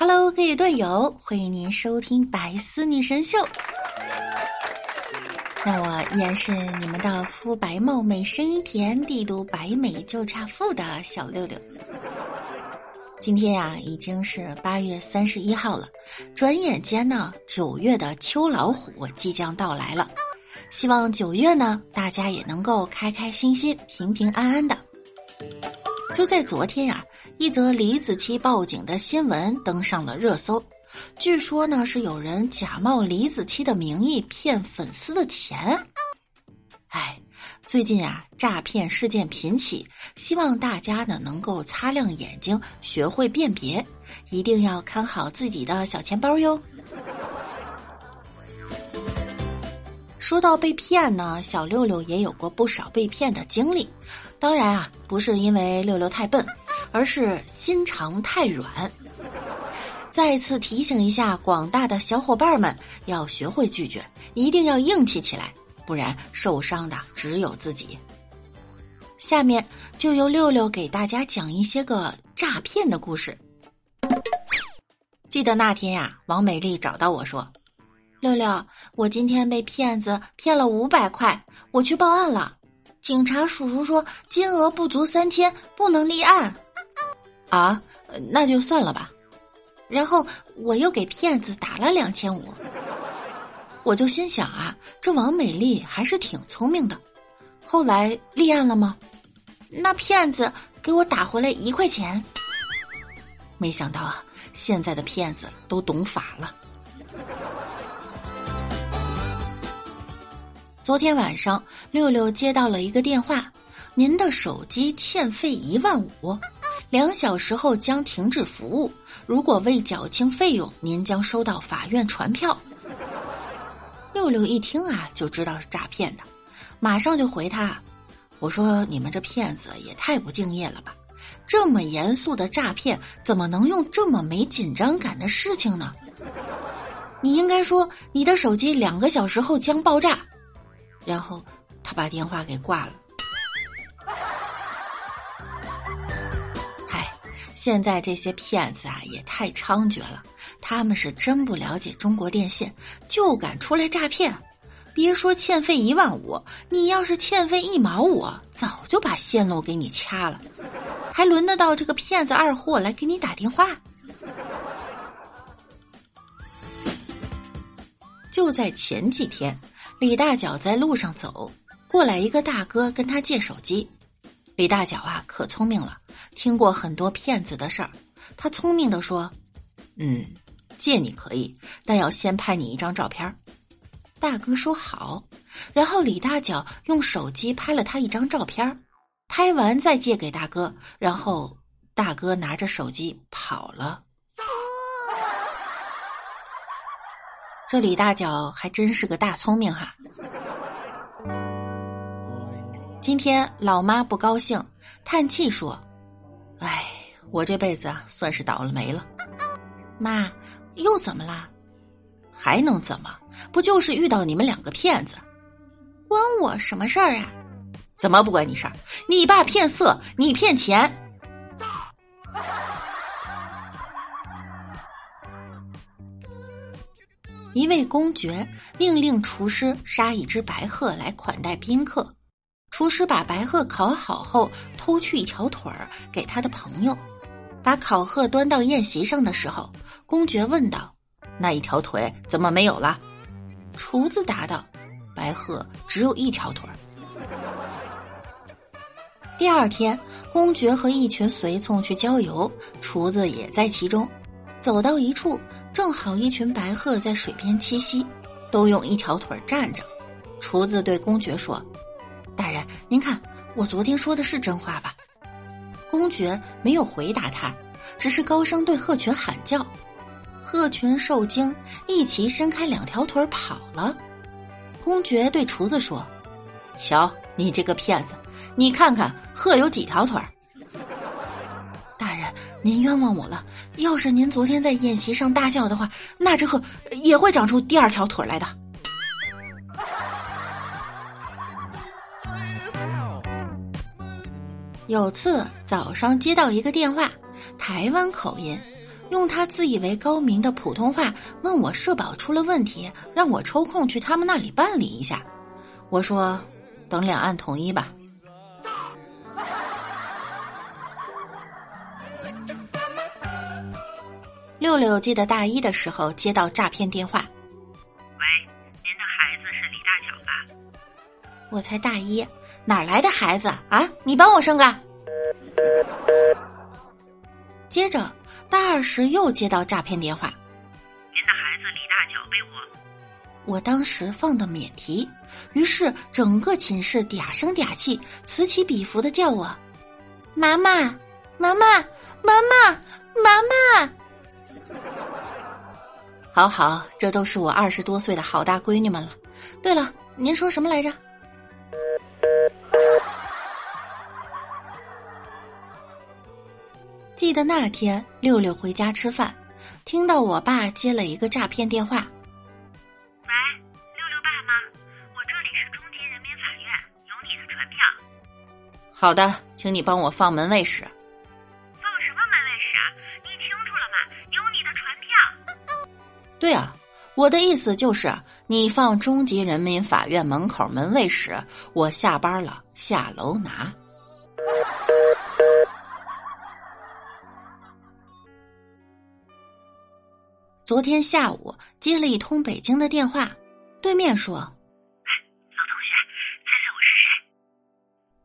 Hello，各位段友，欢迎您收听《百思女神秀》。那我依然是你们的肤白貌美、声音甜、帝都白美就差富的小六六。今天呀，已经是八月三十一号了，转眼间呢，九月的秋老虎即将到来了。希望九月呢，大家也能够开开心心、平平安安的。就在昨天呀，一则李子柒报警的新闻登上了热搜。据说呢，是有人假冒李子柒的名义骗粉丝的钱。哎，最近啊，诈骗事件频起，希望大家呢能够擦亮眼睛，学会辨别，一定要看好自己的小钱包哟。说到被骗呢，小六六也有过不少被骗的经历。当然啊，不是因为六六太笨，而是心肠太软。再次提醒一下广大的小伙伴们，要学会拒绝，一定要硬气起来，不然受伤的只有自己。下面就由六六给大家讲一些个诈骗的故事。记得那天呀，王美丽找到我说：“六六，我今天被骗子骗了五百块，我去报案了。”警察叔叔说金额不足三千，不能立案。啊，那就算了吧。然后我又给骗子打了两千五。我就心想啊，这王美丽还是挺聪明的。后来立案了吗？那骗子给我打回来一块钱。没想到啊，现在的骗子都懂法了。昨天晚上，六六接到了一个电话，您的手机欠费一万五，两小时后将停止服务。如果未缴清费用，您将收到法院传票。六六一听啊，就知道是诈骗的，马上就回他：“我说你们这骗子也太不敬业了吧！这么严肃的诈骗，怎么能用这么没紧张感的事情呢？你应该说你的手机两个小时后将爆炸。”然后他把电话给挂了。现在这些骗子啊也太猖獗了，他们是真不了解中国电信，就敢出来诈骗。别说欠费一万五，你要是欠费一毛五，早就把线路给你掐了，还轮得到这个骗子二货来给你打电话？就在前几天。李大脚在路上走过来，一个大哥跟他借手机。李大脚啊，可聪明了，听过很多骗子的事儿。他聪明的说：“嗯，借你可以，但要先拍你一张照片。”大哥说好。然后李大脚用手机拍了他一张照片，拍完再借给大哥。然后大哥拿着手机跑了。这李大脚还真是个大聪明哈！今天老妈不高兴，叹气说：“哎，我这辈子啊，算是倒了霉了。”妈，又怎么啦？还能怎么？不就是遇到你们两个骗子？关我什么事儿啊？怎么不关你事儿？你爸骗色，你骗钱。一位公爵命令厨师杀一只白鹤来款待宾客。厨师把白鹤烤好后，偷去一条腿儿给他的朋友。把烤鹤端到宴席上的时候，公爵问道：“那一条腿怎么没有了？”厨子答道：“白鹤只有一条腿。”第二天，公爵和一群随从去郊游，厨子也在其中。走到一处。正好一群白鹤在水边栖息，都用一条腿站着。厨子对公爵说：“大人，您看我昨天说的是真话吧？”公爵没有回答他，只是高声对鹤群喊叫。鹤群受惊，一齐伸开两条腿跑了。公爵对厨子说：“瞧，你这个骗子，你看看鹤有几条腿？”大人您冤枉我了！要是您昨天在宴席上大叫的话，那只鹤也会长出第二条腿来的。有次早上接到一个电话，台湾口音，用他自以为高明的普通话问我社保出了问题，让我抽空去他们那里办理一下。我说：“等两岸统一吧。”六六记得大一的时候接到诈骗电话。我才大一，哪来的孩子啊？你帮我生个。接着，大二时又接到诈骗电话。您的孩子李大脚被我……我当时放的免提，于是整个寝室嗲声嗲气、此起彼伏的叫我：“妈妈，妈妈，妈妈，妈妈。”好好，这都是我二十多岁的好大闺女们了。对了，您说什么来着？记得那天六六回家吃饭，听到我爸接了一个诈骗电话。喂，六六爸妈？我这里是中级人民法院，有你的传票。好的，请你帮我放门卫室。放什么门卫室啊？你清楚了吗？有你的传票。对啊，我的意思就是你放中级人民法院门口门卫室，我下班了下楼拿。昨天下午接了一通北京的电话，对面说：“老同学，猜猜我是谁？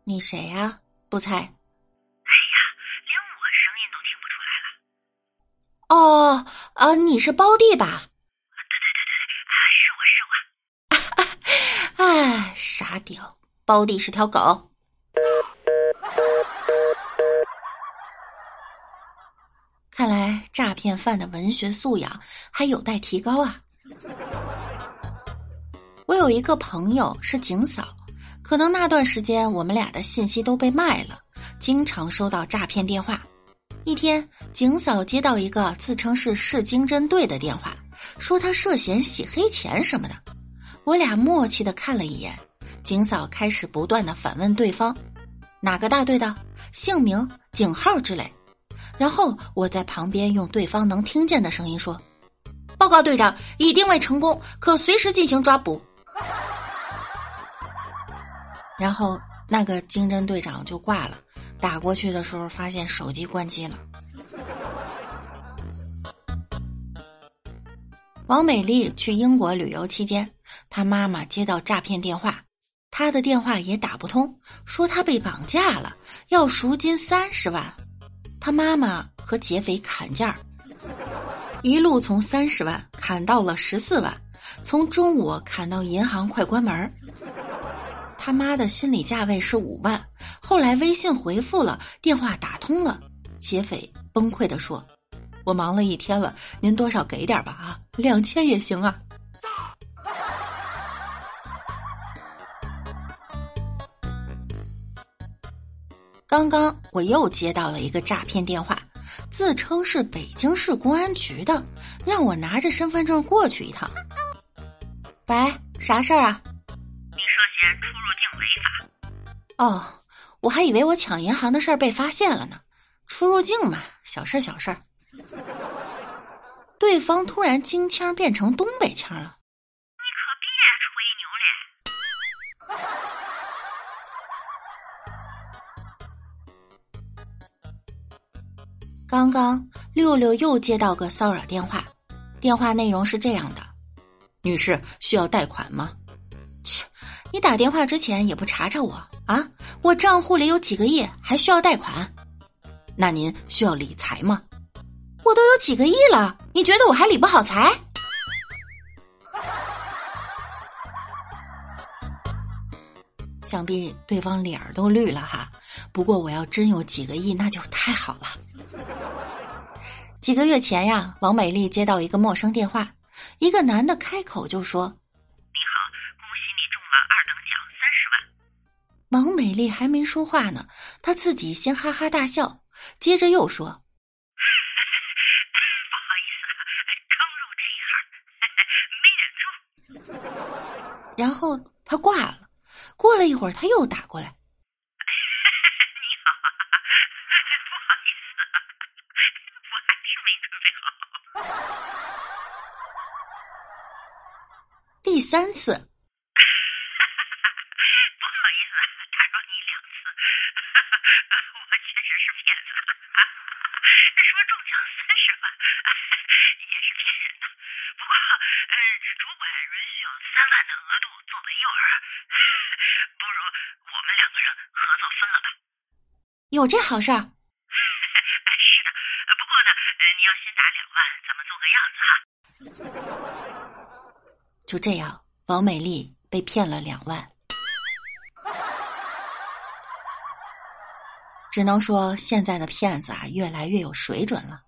你谁呀？不猜。”哎呀，连我声音都听不出来了。哦，啊，你是包弟吧？对对对对，啊，是我是我。哎，傻屌，包弟是条狗。看来诈骗犯的文学素养还有待提高啊！我有一个朋友是警嫂，可能那段时间我们俩的信息都被卖了，经常收到诈骗电话。一天，警嫂接到一个自称是市经侦队的电话，说他涉嫌洗黑钱什么的。我俩默契的看了一眼，警嫂开始不断的反问对方：哪个大队的，姓名、警号之类。然后我在旁边用对方能听见的声音说：“报告队长，已定位成功，可随时进行抓捕。”然后那个经侦队长就挂了。打过去的时候，发现手机关机了。王美丽去英国旅游期间，她妈妈接到诈骗电话，她的电话也打不通，说她被绑架了，要赎金三十万。他妈妈和劫匪砍价，一路从三十万砍到了十四万，从中午砍到银行快关门他妈的心理价位是五万，后来微信回复了，电话打通了，劫匪崩溃的说：“我忙了一天了，您多少给点吧啊，两千也行啊。”刚刚我又接到了一个诈骗电话，自称是北京市公安局的，让我拿着身份证过去一趟。喂，啥事儿啊？你涉嫌出入境违法。哦，我还以为我抢银行的事儿被发现了呢。出入境嘛，小事小事儿。对方突然京腔变成东北腔了。刚刚六六又接到个骚扰电话，电话内容是这样的：“女士需要贷款吗？”切，你打电话之前也不查查我啊？我账户里有几个亿，还需要贷款？那您需要理财吗？我都有几个亿了，你觉得我还理不好财？想必对方脸儿都绿了哈。不过我要真有几个亿，那就太好了。几个月前呀，王美丽接到一个陌生电话，一个男的开口就说：“你好，恭喜你中了二等奖三十万。”王美丽还没说话呢，她自己先哈哈大笑，接着又说：“不好意思，刚入这一行，没忍住。”然后他挂了。过了一会儿，他又打过来。没准备好。第三次，不好意思，打扰你两次，我确实是骗子。说中奖三十万也是骗人的，不过呃，主管允许有三万的额度作为诱饵，不如我们两个人合作分了吧？有这好事儿？是的，不过呢，你要先打两万，咱们做个样子哈。就这样，王美丽被骗了两万。只能说现在的骗子啊，越来越有水准了。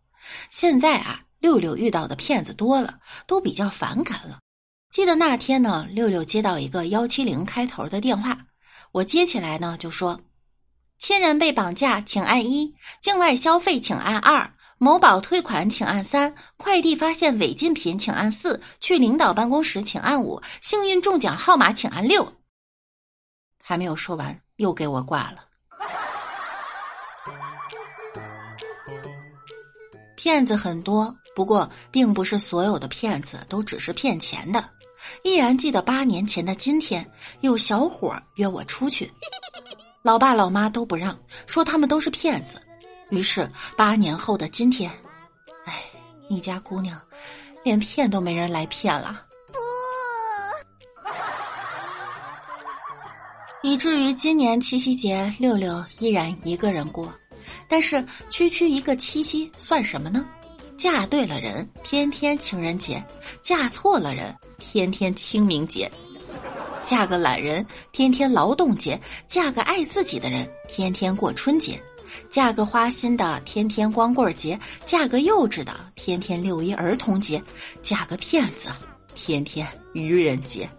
现在啊，六六遇到的骗子多了，都比较反感了。记得那天呢，六六接到一个幺七零开头的电话，我接起来呢，就说：“亲人被绑架，请按一；境外消费，请按二；某宝退款，请按三；快递发现违禁品，请按四；去领导办公室，请按五；幸运中奖号码，请按六。”还没有说完，又给我挂了。骗子很多，不过并不是所有的骗子都只是骗钱的。依然记得八年前的今天，有小伙约我出去，老爸老妈都不让，说他们都是骗子。于是八年后的今天，哎，你家姑娘连骗都没人来骗了，不，以至于今年七夕节，六六依然一个人过。但是区区一个七夕算什么呢？嫁对了人，天天情人节；嫁错了人，天天清明节；嫁个懒人，天天劳动节；嫁个爱自己的人，天天过春节；嫁个花心的，天天光棍节；嫁个幼稚的，天天六一儿童节；嫁个骗子，天天愚人节。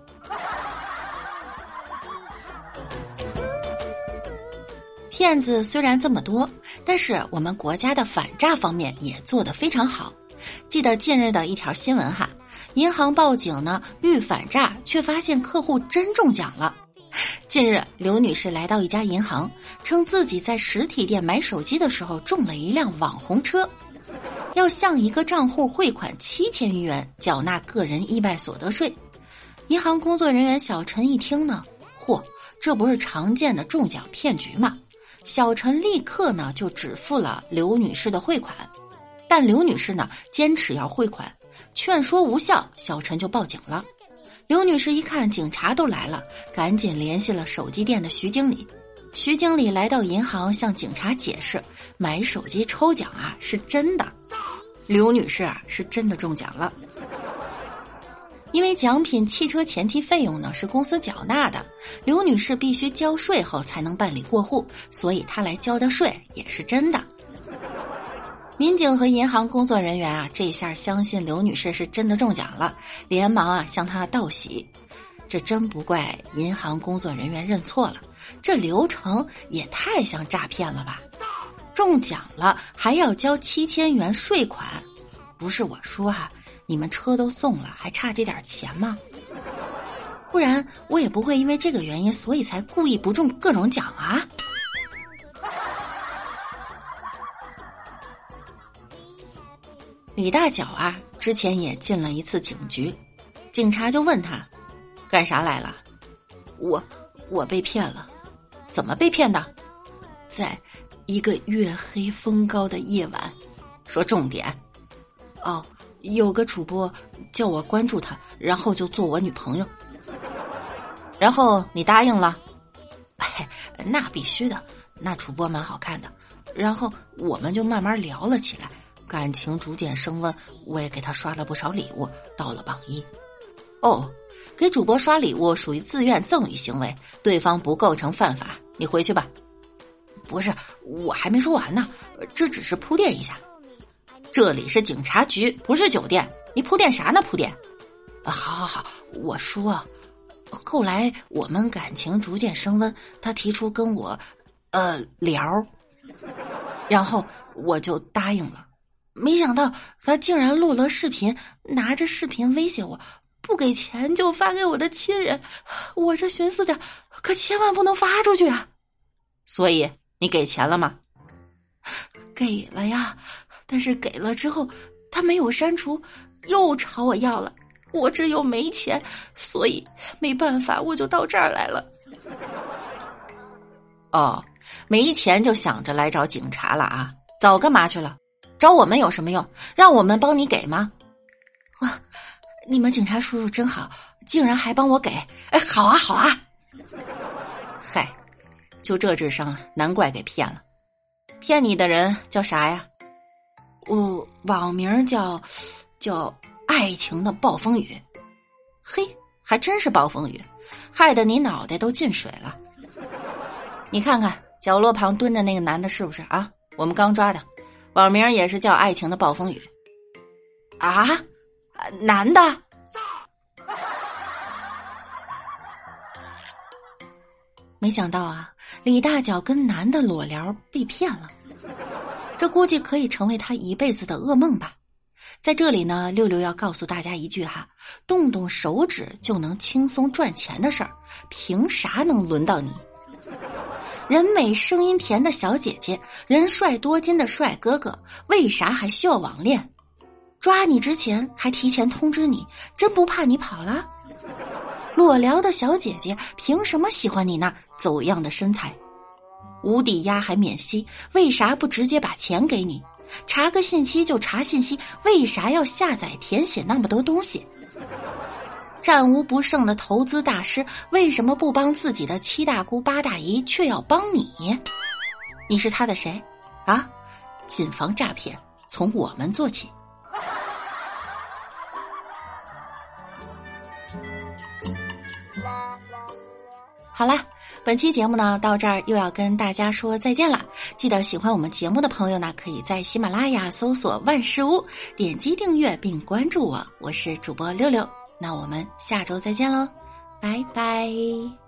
骗子虽然这么多，但是我们国家的反诈方面也做得非常好。记得近日的一条新闻哈，银行报警呢，欲反诈，却发现客户真中奖了。近日，刘女士来到一家银行，称自己在实体店买手机的时候中了一辆网红车，要向一个账户汇款七千余元，缴纳个人意外所得税。银行工作人员小陈一听呢，嚯，这不是常见的中奖骗局吗？小陈立刻呢就只付了刘女士的汇款，但刘女士呢坚持要汇款，劝说无效，小陈就报警了。刘女士一看警察都来了，赶紧联系了手机店的徐经理。徐经理来到银行向警察解释，买手机抽奖啊是真的，刘女士啊是真的中奖了。因为奖品汽车前期费用呢是公司缴纳的，刘女士必须交税后才能办理过户，所以她来交的税也是真的。民警和银行工作人员啊，这下相信刘女士是真的中奖了，连忙啊向她道喜。这真不怪银行工作人员认错了，这流程也太像诈骗了吧？中奖了还要交七千元税款，不是我说哈。你们车都送了，还差这点钱吗？不然我也不会因为这个原因，所以才故意不中各种奖啊！李大脚啊，之前也进了一次警局，警察就问他，干啥来了？我我被骗了，怎么被骗的？在一个月黑风高的夜晚，说重点，哦。有个主播叫我关注他，然后就做我女朋友，然后你答应了？哎，那必须的，那主播蛮好看的，然后我们就慢慢聊了起来，感情逐渐升温，我也给他刷了不少礼物，到了榜一。哦，给主播刷礼物属于自愿赠与行为，对方不构成犯法，你回去吧。不是，我还没说完呢，这只是铺垫一下。这里是警察局，不是酒店。你铺垫啥呢？铺垫？好好好，我说，后来我们感情逐渐升温，他提出跟我，呃，聊，然后我就答应了。没想到他竟然录了视频，拿着视频威胁我，不给钱就发给我的亲人。我这寻思着，可千万不能发出去啊！所以你给钱了吗？给了呀。但是给了之后，他没有删除，又朝我要了。我这又没钱，所以没办法，我就到这儿来了。哦，没钱就想着来找警察了啊？早干嘛去了？找我们有什么用？让我们帮你给吗？哇，你们警察叔叔真好，竟然还帮我给！哎，好啊，好啊。嗨，就这智商，难怪给骗了。骗你的人叫啥呀？我网名叫叫爱情的暴风雨。嘿，还真是暴风雨，害得你脑袋都进水了。你看看角落旁蹲着那个男的，是不是啊？我们刚抓的，网名也是叫爱情的暴风雨。啊，男的。没想到啊，李大脚跟男的裸聊被骗了，这估计可以成为他一辈子的噩梦吧。在这里呢，六六要告诉大家一句哈：动动手指就能轻松赚钱的事儿，凭啥能轮到你？人美声音甜的小姐姐，人帅多金的帅哥哥，为啥还需要网恋？抓你之前还提前通知你，真不怕你跑了？裸聊的小姐姐凭什么喜欢你那走样的身材？无抵押还免息，为啥不直接把钱给你？查个信息就查信息，为啥要下载填写那么多东西？战无不胜的投资大师为什么不帮自己的七大姑八大姨，却要帮你？你是他的谁？啊！谨防诈骗，从我们做起。好了，本期节目呢到这儿又要跟大家说再见了。记得喜欢我们节目的朋友呢，可以在喜马拉雅搜索“万事屋”，点击订阅并关注我。我是主播六六，那我们下周再见喽，拜拜。